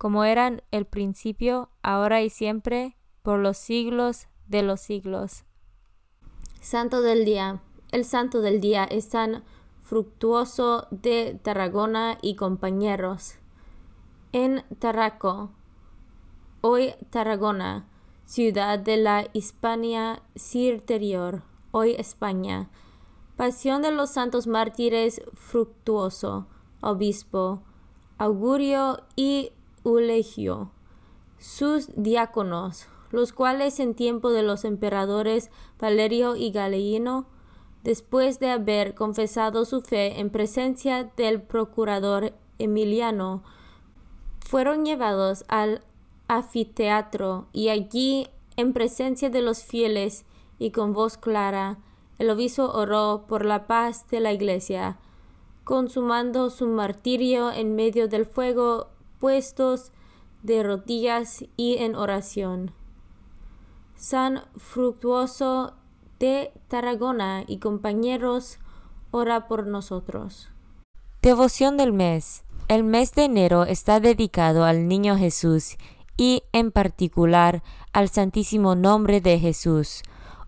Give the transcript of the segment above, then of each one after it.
como eran el principio, ahora y siempre, por los siglos de los siglos. Santo del Día. El Santo del Día es San Fructuoso de Tarragona y compañeros. En Tarraco, hoy Tarragona, ciudad de la Hispania Cirterior, hoy España. Pasión de los santos mártires Fructuoso, Obispo, Augurio y Ulegio, sus diáconos, los cuales en tiempo de los emperadores Valerio y Galeino, después de haber confesado su fe en presencia del procurador Emiliano, fueron llevados al anfiteatro y allí, en presencia de los fieles y con voz clara, el obispo oró por la paz de la iglesia, consumando su martirio en medio del fuego puestos de rodillas y en oración. San Fructuoso de Tarragona y compañeros, ora por nosotros. Devoción del mes. El mes de enero está dedicado al Niño Jesús y en particular al Santísimo Nombre de Jesús.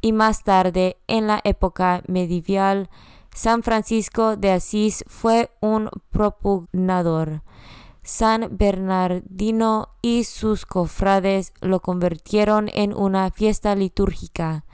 y más tarde, en la época medieval, San Francisco de Asís fue un propugnador. San Bernardino y sus cofrades lo convirtieron en una fiesta litúrgica.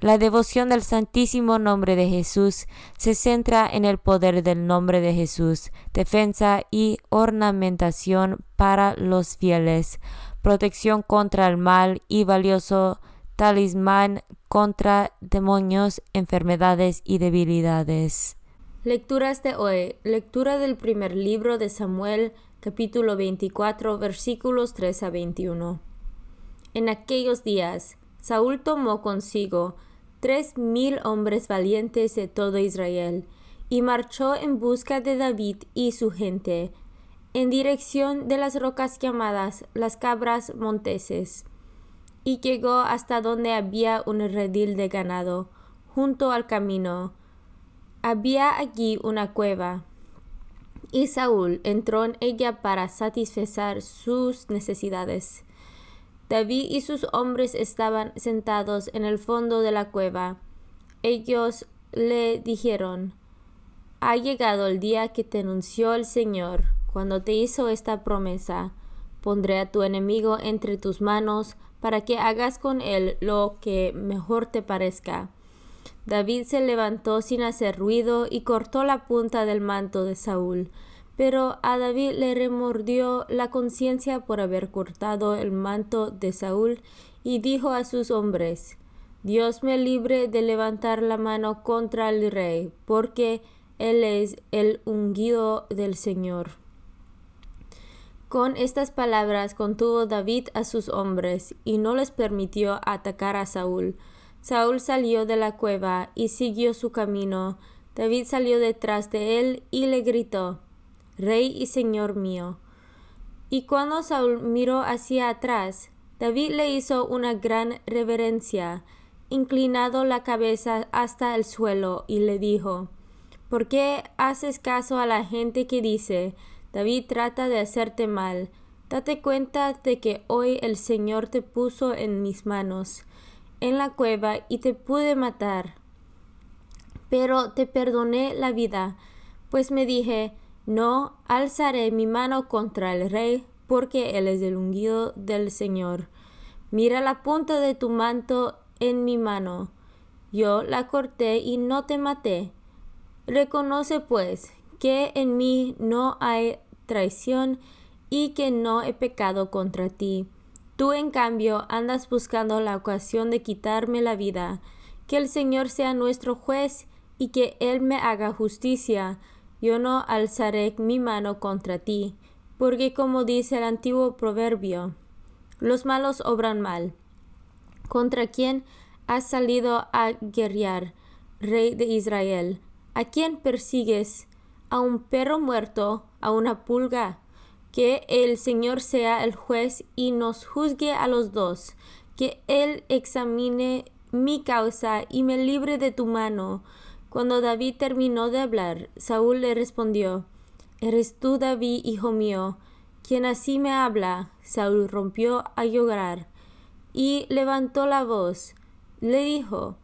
La devoción del Santísimo Nombre de Jesús se centra en el poder del nombre de Jesús, defensa y ornamentación para los fieles, protección contra el mal y valioso talismán contra demonios, enfermedades y debilidades. Lecturas de hoy. Lectura del primer libro de Samuel, capítulo 24, versículos 3 a 21. En aquellos días, Saúl tomó consigo tres mil hombres valientes de todo Israel, y marchó en busca de David y su gente, en dirección de las rocas llamadas las cabras monteses, y llegó hasta donde había un redil de ganado, junto al camino. Había allí una cueva, y Saúl entró en ella para satisfacer sus necesidades. David y sus hombres estaban sentados en el fondo de la cueva. Ellos le dijeron, Ha llegado el día que te anunció el Señor, cuando te hizo esta promesa. Pondré a tu enemigo entre tus manos, para que hagas con él lo que mejor te parezca. David se levantó sin hacer ruido y cortó la punta del manto de Saúl. Pero a David le remordió la conciencia por haber cortado el manto de Saúl y dijo a sus hombres, Dios me libre de levantar la mano contra el rey, porque él es el ungido del Señor. Con estas palabras contuvo David a sus hombres y no les permitió atacar a Saúl. Saúl salió de la cueva y siguió su camino. David salió detrás de él y le gritó Rey y Señor mío. Y cuando Saúl miró hacia atrás, David le hizo una gran reverencia, inclinado la cabeza hasta el suelo, y le dijo ¿Por qué haces caso a la gente que dice David trata de hacerte mal? Date cuenta de que hoy el Señor te puso en mis manos, en la cueva, y te pude matar. Pero te perdoné la vida, pues me dije no alzaré mi mano contra el rey, porque él es el ungido del Señor. Mira la punta de tu manto en mi mano. Yo la corté y no te maté. Reconoce pues que en mí no hay traición y que no he pecado contra ti. Tú en cambio andas buscando la ocasión de quitarme la vida. Que el Señor sea nuestro juez y que Él me haga justicia yo no alzaré mi mano contra ti, porque como dice el antiguo proverbio, los malos obran mal. ¿Contra quién has salido a guerrear, rey de Israel? ¿A quién persigues? ¿A un perro muerto? ¿A una pulga? Que el Señor sea el juez y nos juzgue a los dos, que Él examine mi causa y me libre de tu mano, cuando David terminó de hablar, Saúl le respondió, ¿Eres tú, David, hijo mío, quien así me habla? Saúl rompió a llorar y levantó la voz. Le dijo,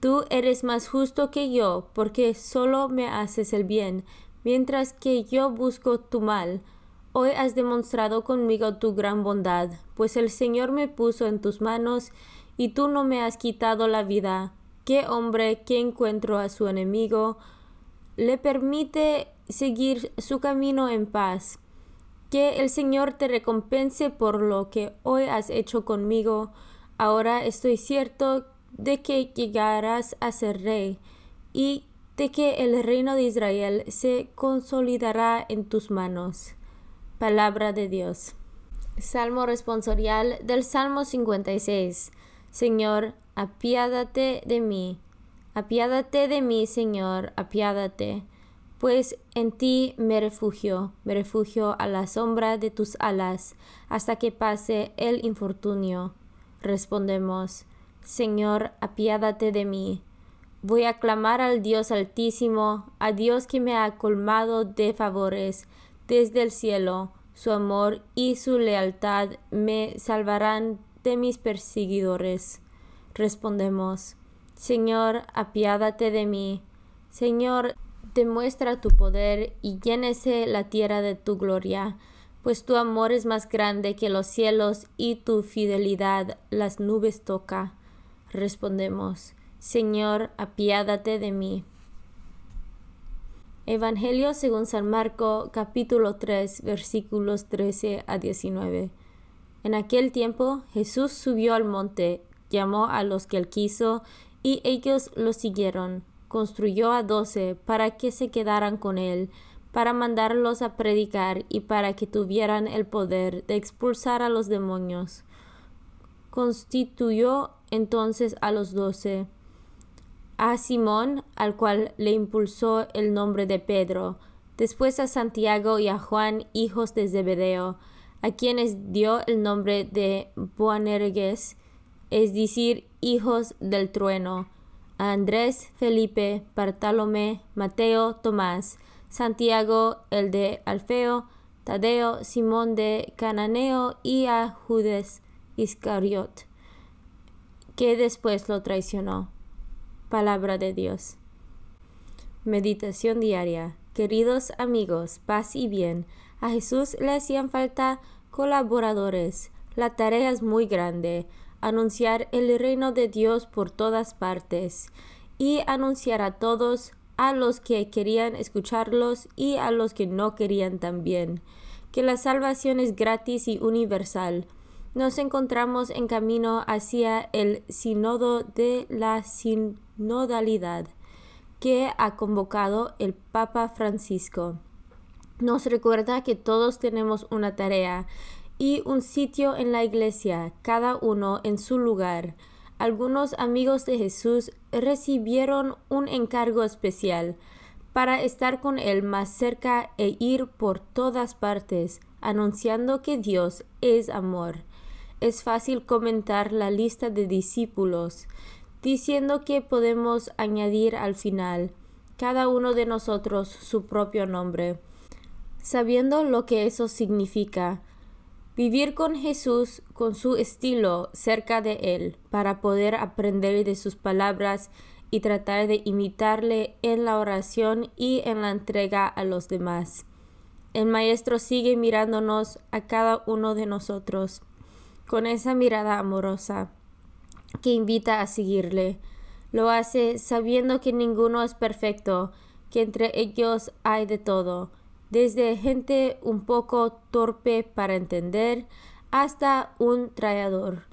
Tú eres más justo que yo, porque solo me haces el bien, mientras que yo busco tu mal. Hoy has demostrado conmigo tu gran bondad, pues el Señor me puso en tus manos, y tú no me has quitado la vida qué hombre que encuentro a su enemigo le permite seguir su camino en paz. Que el Señor te recompense por lo que hoy has hecho conmigo. Ahora estoy cierto de que llegarás a ser rey y de que el reino de Israel se consolidará en tus manos. Palabra de Dios. Salmo responsorial del Salmo 56. Señor, apiádate de mí. Apiádate de mí, Señor, apiádate, pues en ti me refugio, me refugio a la sombra de tus alas, hasta que pase el infortunio. Respondemos, Señor, apiádate de mí. Voy a clamar al Dios altísimo, a Dios que me ha colmado de favores desde el cielo. Su amor y su lealtad me salvarán de mis perseguidores. Respondemos, Señor, apiádate de mí. Señor, demuestra tu poder y llénese la tierra de tu gloria, pues tu amor es más grande que los cielos y tu fidelidad las nubes toca. Respondemos, Señor, apiádate de mí. Evangelio según San Marco capítulo 3 versículos 13 a 19. En aquel tiempo Jesús subió al monte llamó a los que él quiso, y ellos lo siguieron. Construyó a doce para que se quedaran con él, para mandarlos a predicar y para que tuvieran el poder de expulsar a los demonios. Constituyó entonces a los doce, a Simón, al cual le impulsó el nombre de Pedro, después a Santiago y a Juan, hijos de Zebedeo, a quienes dio el nombre de Boanerges, es decir, hijos del trueno, a Andrés, Felipe, Bartolomé, Mateo, Tomás, Santiago, el de Alfeo, Tadeo, Simón de Cananeo y a Judas Iscariot, que después lo traicionó. Palabra de Dios. Meditación diaria. Queridos amigos, paz y bien. A Jesús le hacían falta colaboradores. La tarea es muy grande. Anunciar el reino de Dios por todas partes y anunciar a todos, a los que querían escucharlos y a los que no querían también, que la salvación es gratis y universal nos encontramos en camino hacia el sínodo de la sinodalidad que ha convocado el Papa Francisco. Nos recuerda que todos tenemos una tarea y un sitio en la iglesia, cada uno en su lugar. Algunos amigos de Jesús recibieron un encargo especial para estar con Él más cerca e ir por todas partes, anunciando que Dios es amor es fácil comentar la lista de discípulos, diciendo que podemos añadir al final cada uno de nosotros su propio nombre, sabiendo lo que eso significa. Vivir con Jesús con su estilo cerca de Él para poder aprender de sus palabras y tratar de imitarle en la oración y en la entrega a los demás. El Maestro sigue mirándonos a cada uno de nosotros con esa mirada amorosa que invita a seguirle. Lo hace sabiendo que ninguno es perfecto, que entre ellos hay de todo, desde gente un poco torpe para entender hasta un traidor.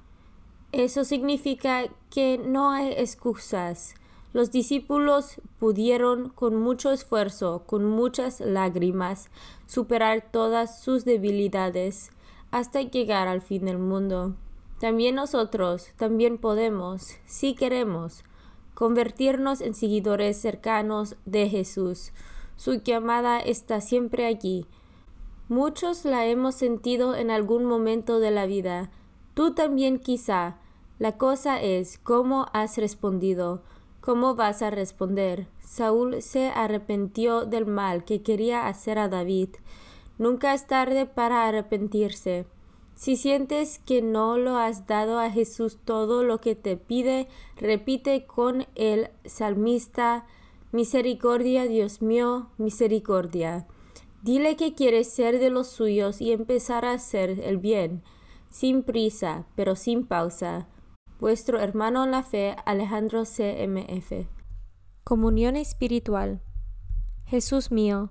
Eso significa que no hay excusas. Los discípulos pudieron con mucho esfuerzo, con muchas lágrimas, superar todas sus debilidades hasta llegar al fin del mundo. También nosotros, también podemos, si queremos, convertirnos en seguidores cercanos de Jesús. Su llamada está siempre allí. Muchos la hemos sentido en algún momento de la vida. Tú también quizá. La cosa es cómo has respondido, cómo vas a responder. Saúl se arrepintió del mal que quería hacer a David. Nunca es tarde para arrepentirse. Si sientes que no lo has dado a Jesús todo lo que te pide, repite con el salmista Misericordia, Dios mío, misericordia. Dile que quieres ser de los suyos y empezar a hacer el bien, sin prisa, pero sin pausa. Vuestro hermano en la fe, Alejandro CMF. Comunión espiritual. Jesús mío,